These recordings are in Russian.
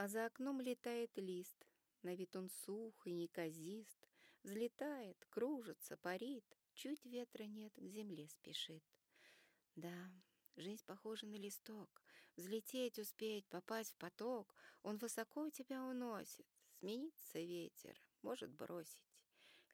А за окном летает лист, на вид он сух и неказист, Взлетает, кружится, парит, Чуть ветра нет, к земле спешит. Да, жизнь похожа на листок. Взлететь успеть, попасть в поток, Он высоко тебя уносит. Сменится ветер, может бросить.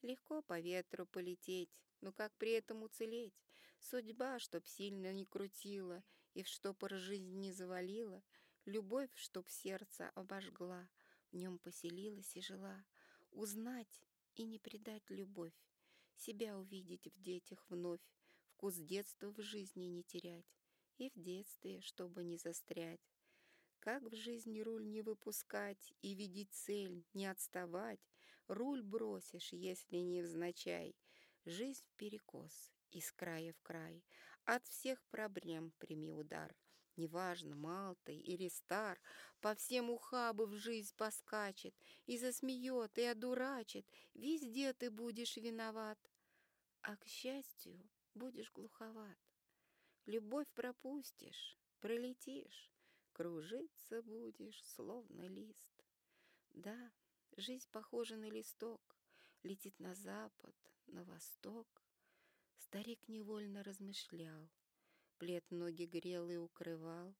Легко по ветру полететь, но как при этом уцелеть? Судьба, чтоб сильно не крутила, И в штопор жизнь не завалила, Любовь, чтоб сердце обожгла, В нем поселилась и жила. Узнать и не предать любовь, Себя увидеть в детях вновь, Вкус детства в жизни не терять, И в детстве, чтобы не застрять. Как в жизни руль не выпускать и видеть цель, не отставать? Руль бросишь, если не невзначай. Жизнь в перекос, из края в край. От всех проблем прими удар. Неважно, мал ты или стар, По всем ухабы в жизнь поскачет, И засмеет, и одурачит. Везде ты будешь виноват, А, к счастью, будешь глуховат. Любовь пропустишь, пролетишь, Кружиться будешь, словно лист. Да, жизнь похожа на листок, Летит на запад, на восток. Старик невольно размышлял, Плед ноги грел и укрывал,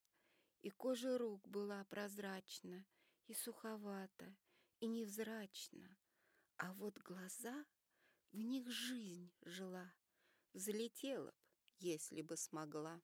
И кожа рук была прозрачна, И суховата, и невзрачна, А вот глаза, в них жизнь жила, Взлетела б, если бы смогла.